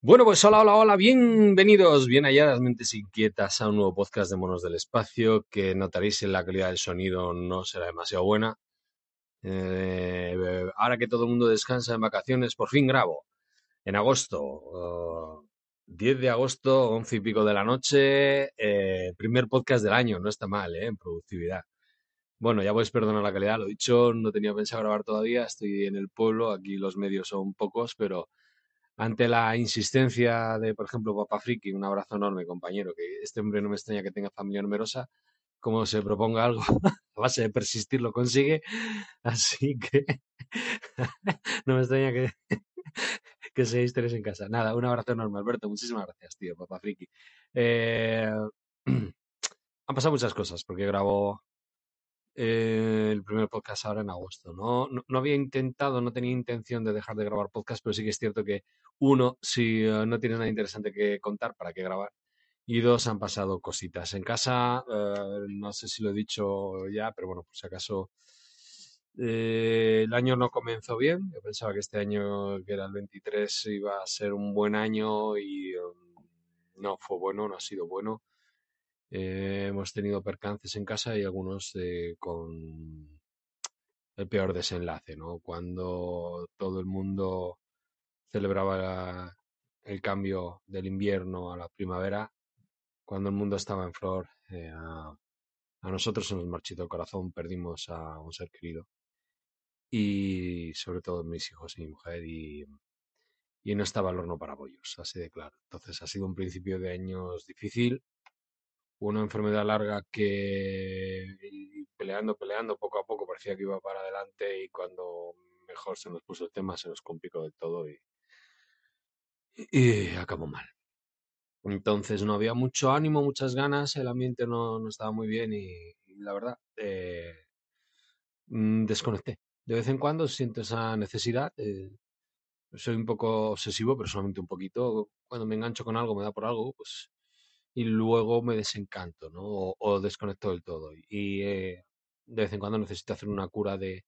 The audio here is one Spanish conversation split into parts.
Bueno, pues hola, hola, hola, bienvenidos, bien halladas mentes inquietas a un nuevo podcast de Monos del Espacio que notaréis en la calidad del sonido no será demasiado buena. Eh, ahora que todo el mundo descansa en vacaciones, por fin grabo. En agosto, uh, 10 de agosto, 11 y pico de la noche, eh, primer podcast del año, no está mal, ¿eh? En productividad. Bueno, ya podéis perdonar la calidad, lo dicho, no tenía pensado grabar todavía, estoy en el pueblo, aquí los medios son pocos, pero ante la insistencia de, por ejemplo, Papa Friki, un abrazo enorme, compañero, que este hombre no me extraña que tenga familia numerosa, como se proponga algo, a base de persistir lo consigue, así que no me extraña que, que seáis tres en casa. Nada, un abrazo enorme, Alberto, muchísimas gracias, tío, Papa Friki. Eh, han pasado muchas cosas, porque grabo eh, el primer podcast ahora en agosto. ¿no? ¿no? No, había intentado, no tenía intención de dejar de grabar podcast, pero sí que es cierto que uno, si uh, no tienes nada interesante que contar, ¿para qué grabar? Y dos, han pasado cositas. En casa, uh, no sé si lo he dicho ya, pero bueno, por si acaso, eh, el año no comenzó bien. Yo pensaba que este año, que era el 23, iba a ser un buen año y um, no fue bueno, no ha sido bueno. Eh, hemos tenido percances en casa y algunos eh, con el peor desenlace, ¿no? Cuando todo el mundo celebraba el cambio del invierno a la primavera, cuando el mundo estaba en flor, eh, a, nosotros se nos marchitó el corazón, perdimos a un ser querido. Y sobre todo mis hijos y mi mujer, y, y no estaba el horno para bollos, así de claro. Entonces ha sido un principio de años difícil, una enfermedad larga que peleando, peleando, poco a poco parecía que iba para adelante y cuando mejor se nos puso el tema se nos complicó del todo y, y acabó mal. Entonces no había mucho ánimo, muchas ganas, el ambiente no, no estaba muy bien y, la verdad eh, desconecté. De vez en cuando siento esa necesidad. Eh, soy un poco obsesivo, pero solamente un poquito. Cuando me engancho con algo, me da por algo, pues y luego me desencanto, ¿no? O, o desconecto del todo. Y eh, de vez en cuando necesito hacer una cura de,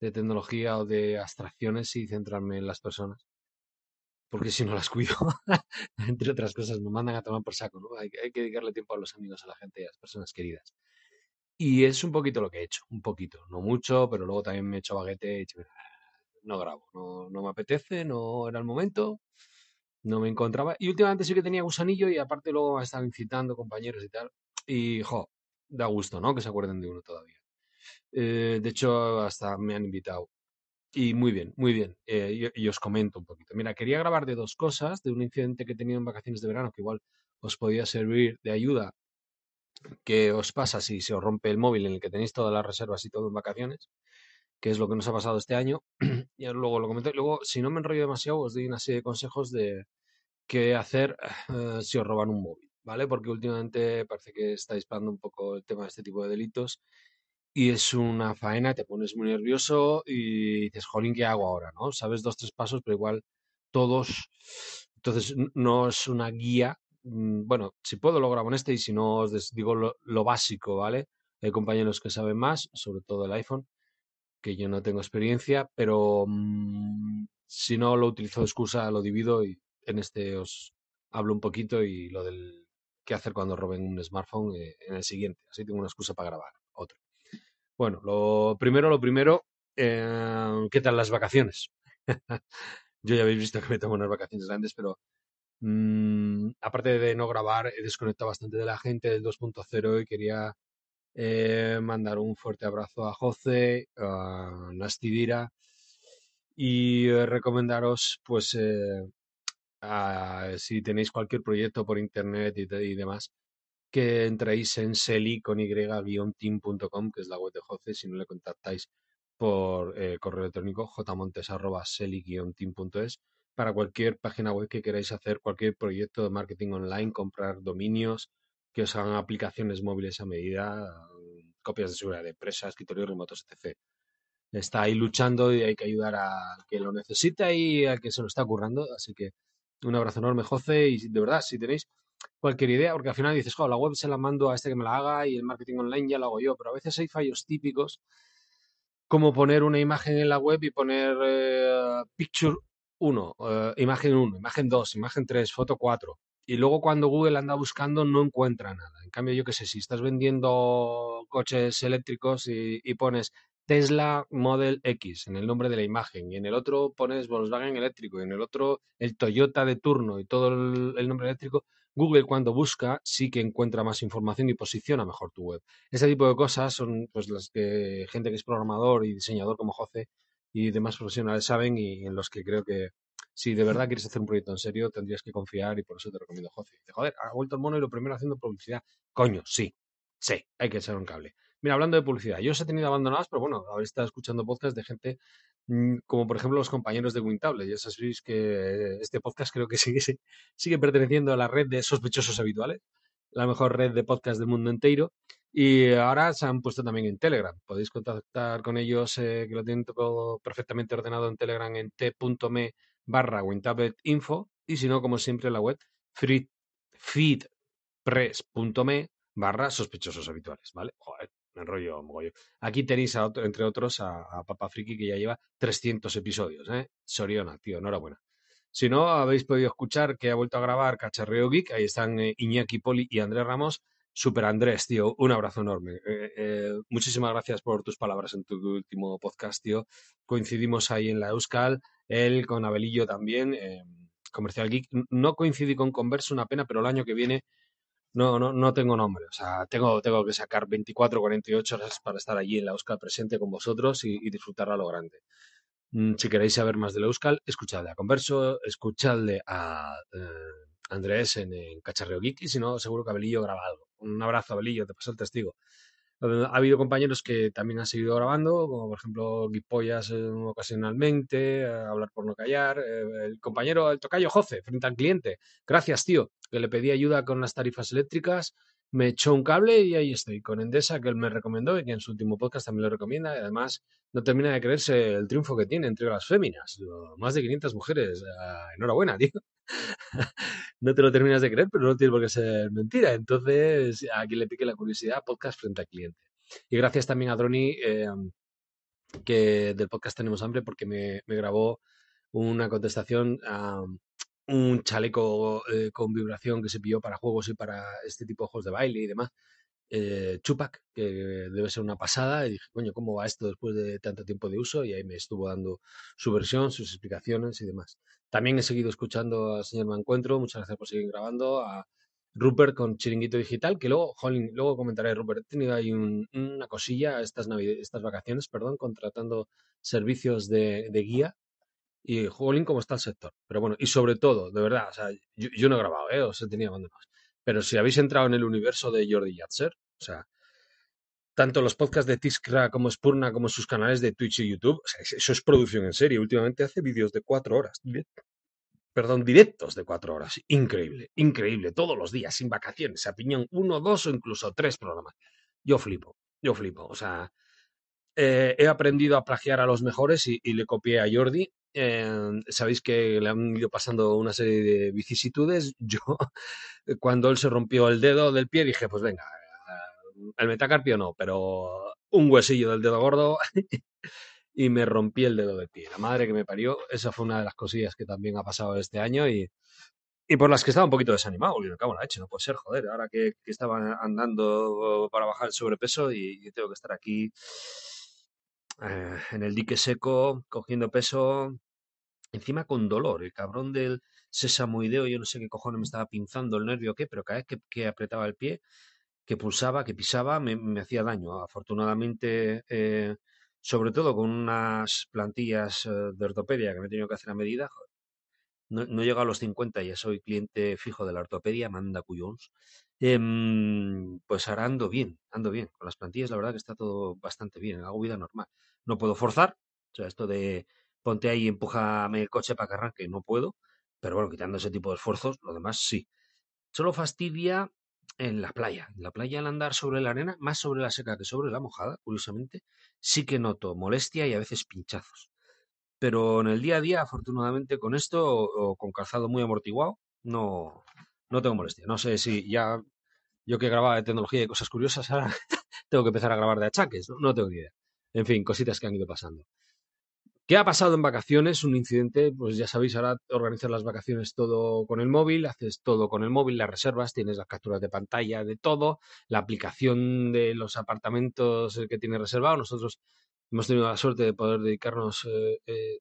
de, tecnología o de abstracciones y centrarme en las personas. Porque si no las cuido, entre otras cosas, me mandan a tomar por saco, ¿no? Hay, hay, que dedicarle tiempo a los amigos, a la gente a las personas queridas. Y es un poquito lo que he hecho, un poquito, no mucho, pero luego también me he hecho baguete y no grabo, no, no me apetece, no era el momento, no me encontraba. Y últimamente sí que tenía gusanillo y aparte luego me estaban incitando compañeros y tal. Y, jo, da gusto, ¿no? Que se acuerden de uno todavía. Eh, de hecho, hasta me han invitado. Y muy bien, muy bien. Eh, y, y, os comento un poquito. Mira, quería grabar de dos cosas, de un incidente que he tenido en vacaciones de verano, que igual os podía servir de ayuda. ¿Qué os pasa si se os rompe el móvil en el que tenéis todas las reservas y todo en vacaciones? Que es lo que nos ha pasado este año. y luego lo comento. Luego, si no me enrollo demasiado, os doy una serie de consejos de qué hacer uh, si os roban un móvil, ¿vale? Porque últimamente parece que está disparando un poco el tema de este tipo de delitos y es una faena, te pones muy nervioso y dices, jolín, ¿qué hago ahora? ¿no? Sabes dos, tres pasos, pero igual todos. Entonces, no es una guía. Mm, bueno, si puedo lo grabo en este y si no, os digo lo, lo básico, ¿vale? Hay compañeros que saben más, sobre todo el iPhone que yo no tengo experiencia, pero mmm, si no lo utilizo de excusa, lo divido y en este os hablo un poquito y lo del qué hacer cuando roben un smartphone eh, en el siguiente. Así tengo una excusa para grabar otro. Bueno, lo primero, lo primero, eh, ¿qué tal las vacaciones? yo ya habéis visto que me tomo unas vacaciones grandes, pero mmm, aparte de no grabar, he desconectado bastante de la gente del 2.0 y quería eh, mandar un fuerte abrazo a José, a Nastidira y eh, recomendaros, pues, eh, si tenéis cualquier proyecto por internet y, y demás, que entréis en seli con y-team.com, que es la web de José, si no le contactáis por eh, correo electrónico jmontes.seli-team.es para cualquier página web que queráis hacer, cualquier proyecto de marketing online, comprar dominios, que os hagan aplicaciones móviles a medida, copias de seguridad de empresas, escritorios remotos, etc. Está ahí luchando y hay que ayudar a que lo necesita y a que se lo está currando. Así que un abrazo enorme, José. Y de verdad, si tenéis cualquier idea, porque al final dices, la web se la mando a este que me la haga y el marketing online ya lo hago yo, pero a veces hay fallos típicos como poner una imagen en la web y poner eh, picture 1, eh, imagen 1, imagen 2, imagen 3, foto 4. Y luego cuando Google anda buscando no encuentra nada. En cambio, yo qué sé, si estás vendiendo coches eléctricos y, pones Tesla Model X en el nombre de la imagen y en el otro pones Volkswagen eléctrico y en el otro el Toyota de turno y todo el, nombre eléctrico, Google cuando busca sí que encuentra más información y posiciona mejor tu web. Ese tipo de cosas son pues las que gente que es programador y diseñador como José y demás profesionales saben y en los que creo que si de verdad quieres hacer un proyecto en serio tendrías que confiar y por eso te recomiendo José. Dice, joder, ha vuelto el mono y lo primero haciendo publicidad. Coño, sí, sí, hay que echar un cable. Mira, hablando de publicidad, yo os he tenido abandonados, pero bueno, habéis estado escuchando podcasts de gente mm, como por ejemplo los compañeros de Wintable. Ya sabéis que este podcast creo que sigue, sigue perteneciendo a la red de sospechosos habituales, la mejor red de podcast del mundo entero. Y ahora se han puesto también en Telegram. Podéis contactar con ellos, eh, que lo tienen todo perfectamente ordenado en Telegram en t.me barra Info. Y si no, como siempre, la web feedpress.me barra sospechosos habituales, ¿vale? Joder, me enrollo mogollón. Aquí tenéis, entre otros, a, a Papa Friki, que ya lleva 300 episodios, ¿eh? Soriona, tío, enhorabuena. Si no, habéis podido escuchar que ha vuelto a grabar Cacharreo Geek. Ahí están eh, Iñaki Poli y Andrés Ramos. Super Andrés, tío, un abrazo enorme. Eh, eh, muchísimas gracias por tus palabras en tu último podcast, tío. Coincidimos ahí en la Euskal, él con Abelillo también, Comercial Geek. No coincidí con Converso, una pena, pero el año que viene no, no, no tengo nombre. O sea, tengo, tengo que sacar 24, 48 horas para estar allí en la Euskal presente con vosotros y, y disfrutar a lo grande. Mm, si queréis saber más de la Euskal, escuchadle a Converso, escuchadle a eh, Andrés en, Cacharreo Geek y si no, seguro que Abelillo graba algo. Un abrazo, Abelillo, te paso el testigo. Ha habido compañeros que también han seguido grabando, como por ejemplo Guipollas eh, ocasionalmente, eh, Hablar por no callar, el compañero, el tocayo Joce, frente al cliente. Gracias, tío, que le pedí ayuda con las tarifas eléctricas me echó un cable y ahí estoy, con Endesa, que él me recomendó y que en su último podcast también lo recomienda. Y además, no termina de creerse el triunfo que tiene entre las féminas. Más de 500 mujeres. Ah, enhorabuena, tío. no te lo terminas de creer, pero no tiene por qué ser mentira. Entonces, aquí le pique la curiosidad, podcast frente al cliente. Y gracias también a Droni, eh, que del podcast Tenemos Hambre, porque me, grabó una contestación a un chaleco eh, con vibración que se pilló para juegos y para este tipo de juegos de baile y demás. Eh, Chupac, que debe ser una pasada, y dije, coño, ¿cómo va esto después de tanto tiempo de uso? Y ahí me estuvo dando su versión, sus explicaciones y demás. También he seguido escuchando al señor Mancuentro, muchas gracias por seguir grabando, a Rupert con Chiringuito Digital, que luego, luego comentaré, Rupert, he tenido ahí una cosilla estas, estas vacaciones, perdón, contratando servicios de guía y Jolín cómo está el sector. Pero bueno, y sobre todo, de verdad, yo, no he grabado, ¿eh? os he tenido abandonados. Pero si habéis entrado en el universo de Jordi Yatzer, o sea, tanto los podcasts de Tiskra como Spurna, como sus canales de Twitch y YouTube, o sea, eso es producción en serie. Últimamente hace vídeos de cuatro horas, perdón, directos de cuatro horas. Increíble, increíble, todos los días, sin vacaciones, a piñón, uno, dos o incluso tres programas. Yo flipo, yo flipo. O sea, eh, he aprendido a plagiar a los mejores y, le copié a Jordi Em, sabéis que le han ido pasando una serie de vicisitudes. Yo, cuando él se rompió el dedo del pie, dije, pues venga, el metacarpio no, pero un huesillo del dedo gordo y me rompí el dedo del pie. La madre que me parió, esa fue una de las cosillas que también ha pasado este año y, y por las que estaba un poquito desanimado. Y me cago en la leche, no puede ser, joder, ahora que, que estaba andando para bajar el sobrepeso y, tengo que estar aquí eh, en el dique seco, cogiendo peso, encima con dolor. El cabrón del sesamoideo, yo no sé qué cojones me estaba pinzando el nervio o qué, pero cada vez que, apretaba el pie, que pulsaba, que pisaba, me, hacía daño. Afortunadamente, eh, sobre todo con unas plantillas eh, de ortopedia que me he tenido que hacer a medida, no, no llego a los 50, ya soy cliente fijo de la ortopedia, manda cuyons. Em, pues ahora ando bien, ando bien. Con las plantillas, la verdad que está todo bastante bien, hago vida normal. No puedo forzar, o sea, esto de ponte ahí y empújame el coche para que arranque, no puedo. Pero bueno, quitando ese tipo de esfuerzos, lo demás sí. Solo fastidia en la playa. En la playa al andar sobre la arena, más sobre la seca que sobre la mojada, curiosamente, sí que noto molestia y a veces pinchazos. Pero en el día a día, afortunadamente, con esto o, con calzado muy amortiguado, no, no tengo molestia. No sé si ya yo que grababa de tecnología y cosas curiosas, ahora tengo que empezar a grabar de achaques, no, no tengo ni idea. En fin, cositas que han ido pasando. ¿Qué ha pasado en vacaciones? Un incidente, pues ya sabéis, ahora organizas las vacaciones todo con el móvil, haces todo con el móvil, las reservas, tienes las capturas de pantalla de todo, la aplicación de los apartamentos que tienes reservado. Nosotros hemos tenido la suerte de poder dedicarnos. Eh, eh,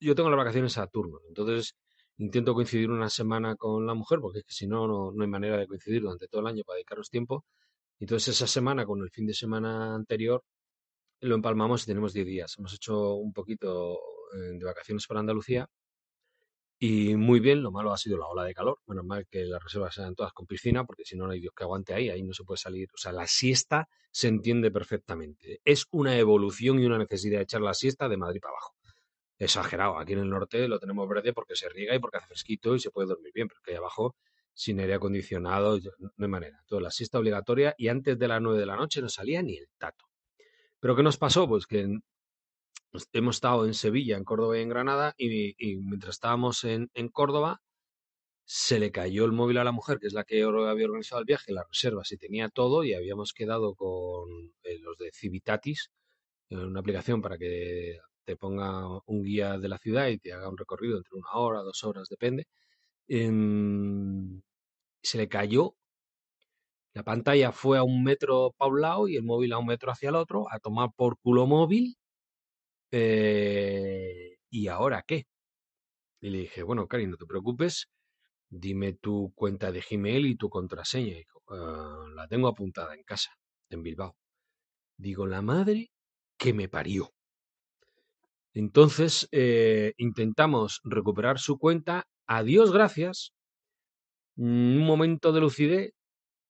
yo tengo las vacaciones a turno, entonces intento coincidir una semana con la mujer, porque si no, no hay manera de coincidir durante todo el año para dedicarnos tiempo. Entonces esa semana con el fin de semana anterior lo empalmamos y tenemos 10 días. Hemos hecho un poquito eh, de vacaciones por Andalucía y muy bien, lo malo ha sido la ola de calor. Menos mal que las reservas sean todas con piscina, porque si no, no hay Dios que aguante ahí, ahí no se puede salir. O sea, la siesta se entiende perfectamente. Es una evolución y una necesidad de echar la siesta de Madrid para abajo. Exagerado, aquí en el norte lo tenemos verde porque se riega y porque hace fresquito y se puede dormir bien, pero que ahí abajo, sin aire acondicionado, no hay manera. Toda la siesta obligatoria y antes de las 9 de la noche no salía ni el tato. Pero ¿qué nos pasó? Pues que pues, hemos estado en Sevilla, en Córdoba y en Granada, y, mientras estábamos en, Córdoba, se le cayó el móvil a la mujer, que es la que había organizado el viaje, las reservas y tenía todo, y habíamos quedado con eh, los de Civitatis, una aplicación para que te ponga un guía de la ciudad y te haga un recorrido entre una hora, dos horas, depende. Em, se le cayó la pantalla fue a un metro para un lado y el móvil a un metro hacia el otro, a tomar por culo móvil. Eh, ¿Y ahora qué? Y le dije, bueno, Cari, no te preocupes, dime tu cuenta de Gmail y tu contraseña. Ah, la tengo apuntada en casa, en Bilbao. Digo, la madre que me parió. Entonces eh, intentamos recuperar su cuenta. A Dios gracias. Un momento de lucidez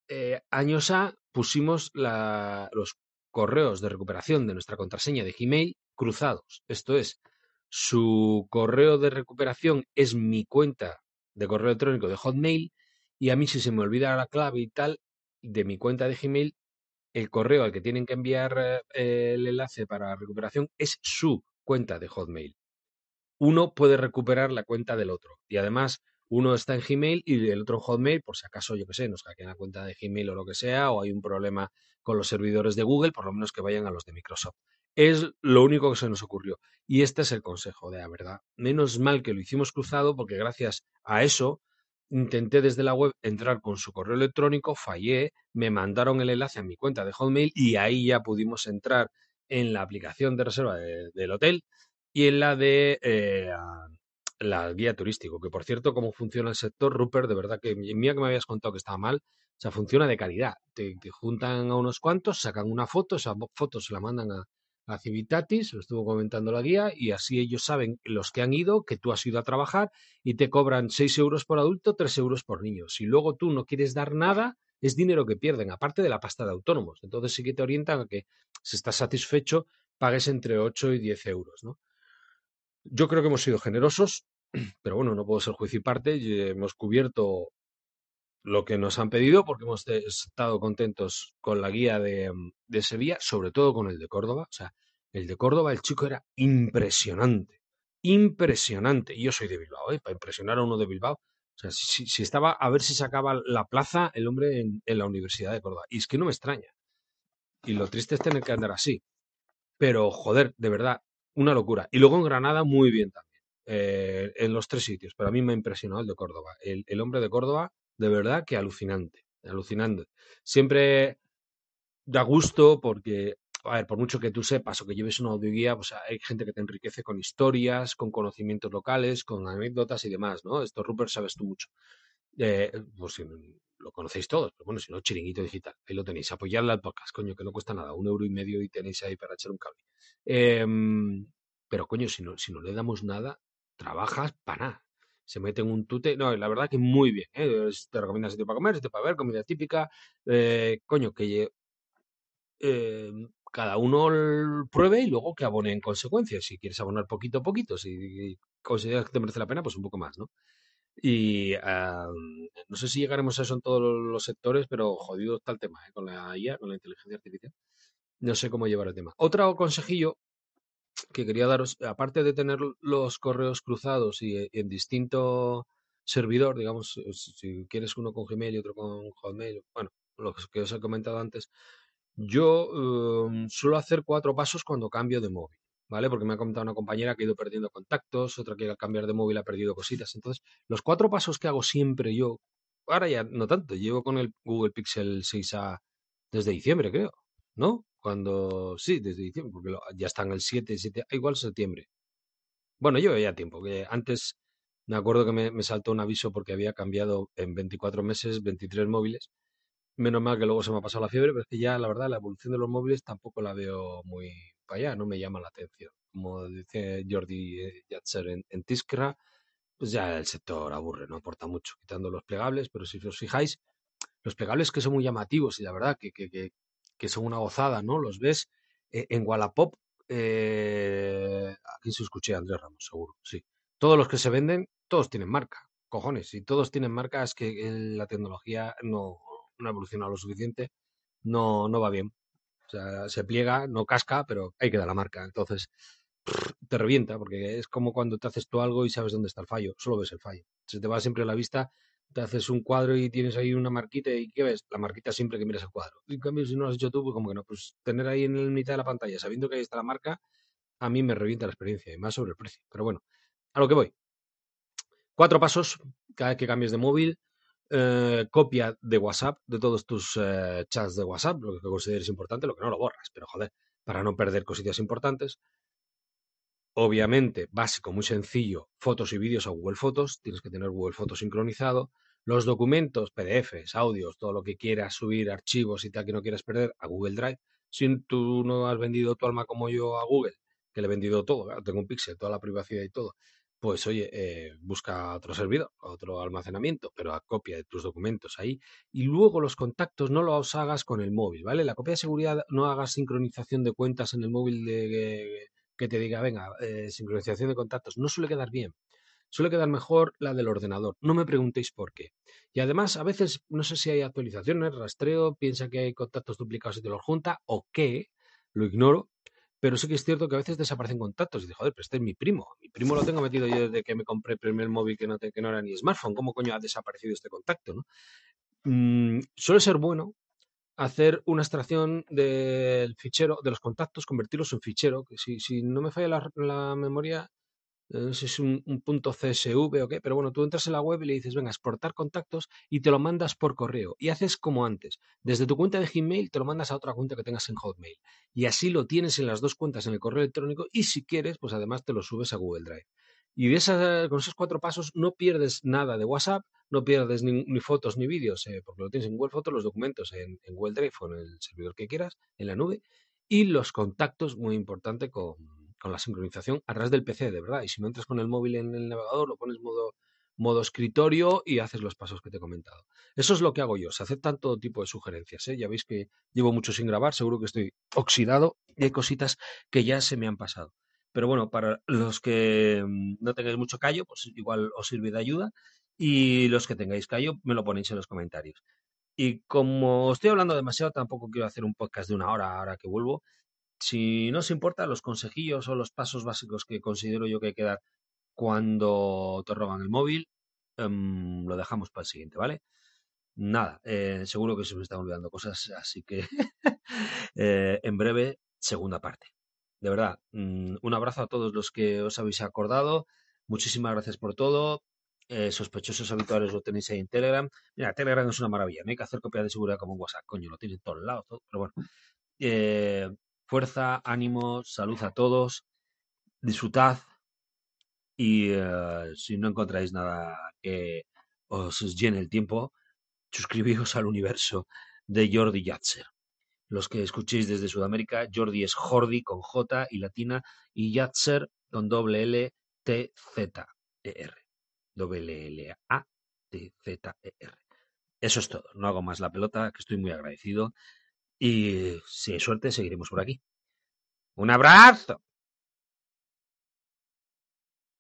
eh, años A pusimos los correos de recuperación de nuestra contraseña de Gmail cruzados. Esto es, su correo de recuperación es mi cuenta de correo electrónico de Hotmail y a mí si se me olvida la clave y tal de mi cuenta de Gmail, el correo al que tienen que enviar eh, el enlace para recuperación es su cuenta de Hotmail. Uno puede recuperar la cuenta del otro y además uno está en Gmail y el otro en Hotmail, por si acaso, yo que sé, nos hackean la cuenta de Gmail o lo que sea, o hay un problema con los servidores de Google, por lo menos que vayan a los de Microsoft. Es lo único que se nos ocurrió. Y este es el consejo, de la verdad. Menos mal que lo hicimos cruzado, porque gracias a eso intenté desde la web entrar con su correo electrónico, fallé, me mandaron el enlace a mi cuenta de Hotmail y ahí ya pudimos entrar en la aplicación de reserva del hotel y en la de eh, la guía turístico, que por cierto, cómo funciona el sector, Rupert, de verdad que mía que me habías contado que estaba mal, o sea, funciona de calidad. Te, juntan a unos cuantos, sacan una foto, esa foto se la mandan a, a Civitatis, lo estuvo comentando la guía, y así ellos saben, los que han ido, que tú has ido a trabajar y te cobran 6 euros por adulto, 3 euros por niño. Si luego tú no quieres dar nada, es dinero que pierden, aparte de la pasta de autónomos. Entonces sí que te orientan a que, si estás satisfecho, pagues entre 8 y 10 euros, ¿no? Yo creo que hemos sido generosos, pero bueno, no puedo ser juicio y parte. Y hemos cubierto lo que nos han pedido porque hemos estado contentos con la guía de, de, Sevilla, sobre todo con el de Córdoba. O sea, el de Córdoba, el chico era impresionante, impresionante. Y yo soy de Bilbao, ¿eh? para impresionar a uno de Bilbao. O sea, si, si estaba a ver si sacaba la plaza el hombre en, en, la Universidad de Córdoba. Y es que no me extraña. Y lo triste es tener que andar así. Pero, joder, de verdad, una locura. Y luego en Granada, muy bien también. Eh, en los tres sitios, pero a mí me ha impresionado el de Córdoba. El, hombre de Córdoba, de verdad que alucinante, alucinante. Siempre da gusto porque, a ver, por mucho que tú sepas o que lleves una audioguía, pues hay gente que te enriquece con historias, con conocimientos locales, con anécdotas y demás, ¿no? Esto, Rupert, sabes tú mucho. Eh, pues lo conocéis todos, bueno, si no, chiringuito digital, ahí lo tenéis. Apoyarle al podcast, coño, que no cuesta nada, un euro y medio y tenéis ahí para echar un cable. Em, pero coño, si no, si no le damos nada, trabajas para nada. Se mete en un tute. No, la verdad que muy bien. ¿eh? Te recomienda sitio para comer, sitio para ver, comida típica. Eh, coño, que eh, cada uno pruebe y luego que abone en consecuencia. Si quieres abonar poquito a poquito, si consideras que te merece la pena, pues un poco más, ¿no? Y no sé si llegaremos a eso en todos los sectores, pero jodido está el tema, ¿eh? con la IA, con la inteligencia artificial. No sé cómo llevar el tema. Otro consejillo que quería daros, aparte de tener los correos cruzados y eh, en distinto servidor, digamos, eh, si quieres uno con Gmail y otro con Hotmail, bueno, lo que os he comentado antes, yo em, suelo hacer cuatro pasos cuando cambio de móvil, ¿vale? Porque me ha comentado una compañera que ha ido perdiendo contactos, otra que al cambiar de móvil ha perdido cositas. Entonces, los cuatro pasos que hago siempre yo, ahora ya no tanto, llevo con el Google Pixel 6A desde diciembre, creo, ¿no? Cuando, sí, desde diciembre, porque ya están el 7, 7, ah, igual septiembre. Bueno, llevo ya tiempo, que antes me acuerdo que me, me saltó un aviso porque había cambiado en 24 meses 23 móviles Menos mal que luego se me ha pasado la fiebre, pero es que ya la verdad la evolución de los móviles tampoco la veo muy para allá, no me llama la atención. Como dice Jordi eh, Yatzer en, en Tiskra, pues ya el sector aburre, no aporta mucho, quitando los plegables, pero si os fijáis, los plegables que son muy llamativos y la verdad que, que, que son una gozada, ¿no? Los ves eh, en Wallapop, eh, aquí se escuché a Andrés Ramos, seguro, sí. Todos los que se venden, todos tienen marca, cojones, si todos tienen marca es que la tecnología no, ha evolucionado lo suficiente, no, no va bien. O sea, se pliega, no casca, pero hay que dar la marca. Entonces, te revienta, porque es como cuando te haces tú algo y sabes dónde está el fallo, solo ves el fallo. Se te va siempre a la vista, te haces un cuadro y tienes ahí una marquita y ¿qué ves? La marquita siempre que miras el cuadro. En cambio, si no lo has hecho tú, pues como que no, pues tener ahí en la mitad de la pantalla, sabiendo que ahí está la marca, a mí me revienta la experiencia y más sobre el precio. Pero bueno, a lo que voy. Cuatro pasos cada vez que cambies de móvil eh, copia de WhatsApp de todos tus eh, chats de WhatsApp, lo que consideres importante, lo que no lo borras, pero joder, para no perder cositas importantes. Obviamente, básico, muy sencillo, fotos y vídeos a Google Fotos, tienes que tener Google Fotos sincronizado. Los documentos, PDFs, audios, todo lo que quieras subir, archivos y tal que no quieras perder a Google Drive. Si tú no has vendido tu alma como yo a Google, que le he vendido todo, tengo un pixel, toda la privacidad y todo, pues oye, eh, busca otro servidor, otro almacenamiento, pero a copia de tus documentos ahí. Y luego los contactos no los hagas con el móvil, ¿vale? La copia de seguridad no hagas sincronización de cuentas en el móvil de, que te diga, venga, eh, sincronización de contactos. No suele quedar bien. Suele quedar mejor la del ordenador. No me preguntéis por qué. Y además, a veces, no sé si hay actualizaciones, rastreo, piensa que hay contactos duplicados y te los junta, o qué, lo ignoro, pero sí que es cierto que a veces desaparecen contactos. Y digo, joder, pero este es mi primo. Mi primo lo tengo metido yo desde que me compré el primer móvil que no, que no era ni smartphone. ¿Cómo coño ha desaparecido este contacto? ¿no? Mm, suele ser bueno hacer una extracción del fichero, de los contactos, convertirlos en fichero. Que si, si no me falla la memoria, no sé si es un, punto CSV o qué, pero bueno, tú entras en la web y le dices, venga, exportar contactos y te lo mandas por correo. Y haces como antes. Desde tu cuenta de Gmail te lo mandas a otra cuenta que tengas en Hotmail. Y así lo tienes en las dos cuentas en el correo electrónico y si quieres, pues además te lo subes a Google Drive. Y de con esos cuatro pasos no pierdes nada de WhatsApp, no pierdes ni, fotos ni vídeos, eh, porque lo tienes en Google Fotos, los documentos en, Google Drive o en el servidor que quieras, en la nube, y los contactos, muy importante, con, con la sincronización a través del PC, de verdad. Y si no entras con el móvil en el navegador, lo pones modo, modo escritorio y haces los pasos que te he comentado. Eso es lo que hago yo. Se aceptan todo tipo de sugerencias. ¿eh? Ya veis que llevo mucho sin grabar, seguro que estoy oxidado hay cositas que ya se me han pasado. Pero bueno, para los que mm, no tengáis mucho callo, pues igual os sirve de ayuda. Y los que tengáis callo, me lo ponéis en los comentarios. Y como estoy hablando demasiado, tampoco quiero hacer un podcast de una hora ahora que vuelvo. Si no os importa, los consejillos o los pasos básicos que considero yo que hay que dar cuando te roban el móvil, em, lo dejamos para el siguiente, ¿vale? Nada, eh, seguro que se me están olvidando cosas, así que eh, en breve, segunda parte. De verdad, mm, un abrazo a todos los que os habéis acordado. Muchísimas gracias por todo. Eh, sospechosos habituales lo tenéis ahí en Telegram. Mira, Telegram es una maravilla. No hay que hacer copia de seguridad como en WhatsApp. Coño, lo tienes en todos lados. pero bueno. Fuerza, ánimo, salud a todos, disfrutad y eh, si no encontráis nada que os llene el tiempo, suscribíos al universo de Jordi Yatzer. Los que escuchéis desde Sudamérica, Jordi es Jordi con J y latina y Yatzer con doble L T Z E R. Doble L A T Z E R. Eso es todo. No hago más la pelota, que estoy muy agradecido y si hay suerte, seguiremos por aquí. Un abrazo.